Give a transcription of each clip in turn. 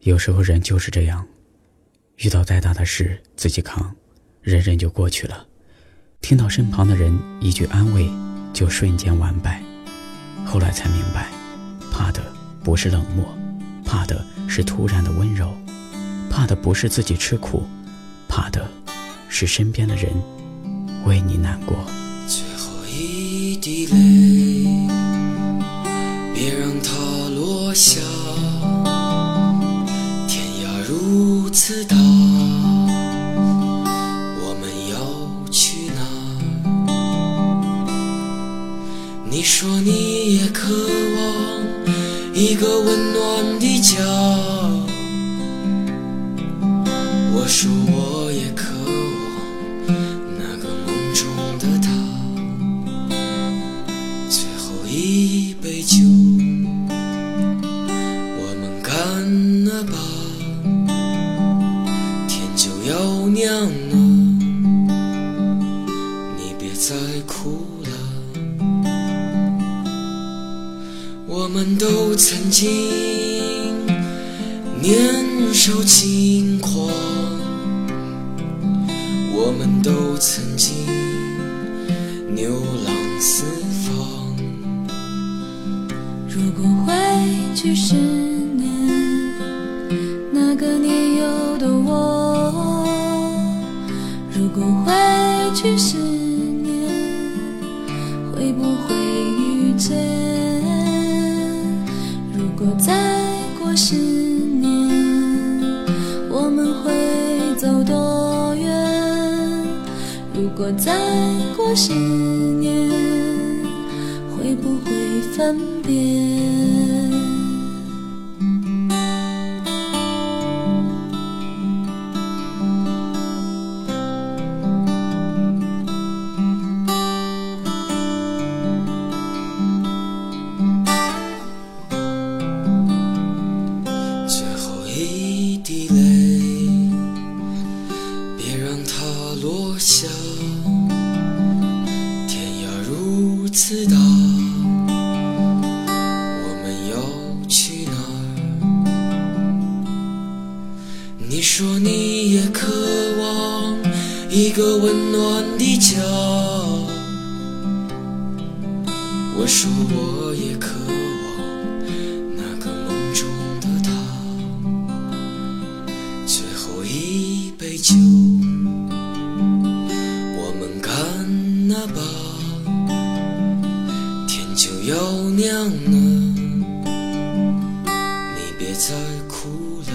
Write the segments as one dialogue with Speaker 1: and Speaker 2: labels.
Speaker 1: 有时候人就是这样，遇到再大的事自己扛，忍忍就过去了。听到身旁的人一句安慰，就瞬间完败。后来才明白，怕的不是冷漠，怕的是突然的温柔，怕的不是自己吃苦，怕的是身边的人为你难过。
Speaker 2: 最后一滴泪，别让它落下。如此大，我们要去哪？你说你也渴望一个温暖的家，我说我也渴望那个梦中的他。最后一杯酒，我们干了吧，要亮了，你别再哭了。我们都曾经年少轻狂，我们都曾经流浪四方。
Speaker 3: 如果回去时去十年，会不会遇见？如果再过十年，我们会走多远？如果再过十年，会不会分别？
Speaker 2: 落下。天涯如此大，我们要去哪儿？你说你也渴望一个温暖的家，我说我也渴姑娘啊，你别再哭了。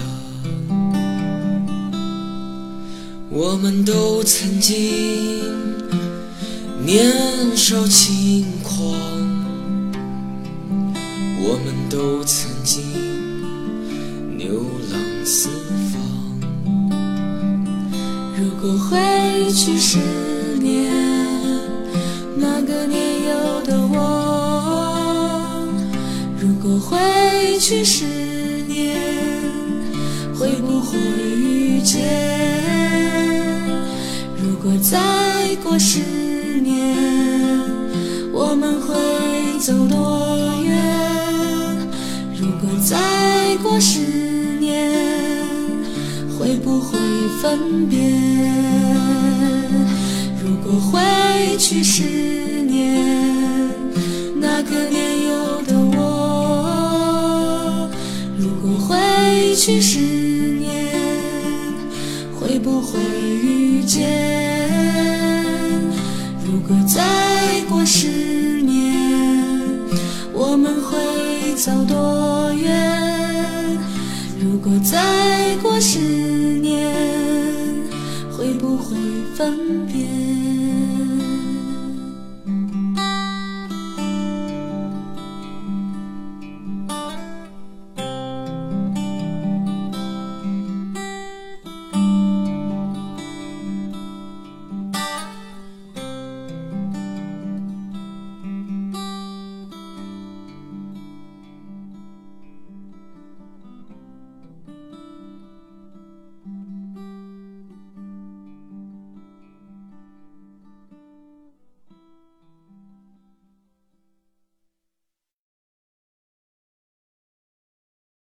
Speaker 2: 我们都曾经年少轻狂，我们都曾经流浪四方。
Speaker 3: 如果回去十年，那个年如果回去十年，会不会遇见？如果再过十年，我们会走多远？如果再过十年，会不会分别？如果回去十去十年，会不会遇见？如果再过十年，我们会走多远？如果再过十年，会不会分别？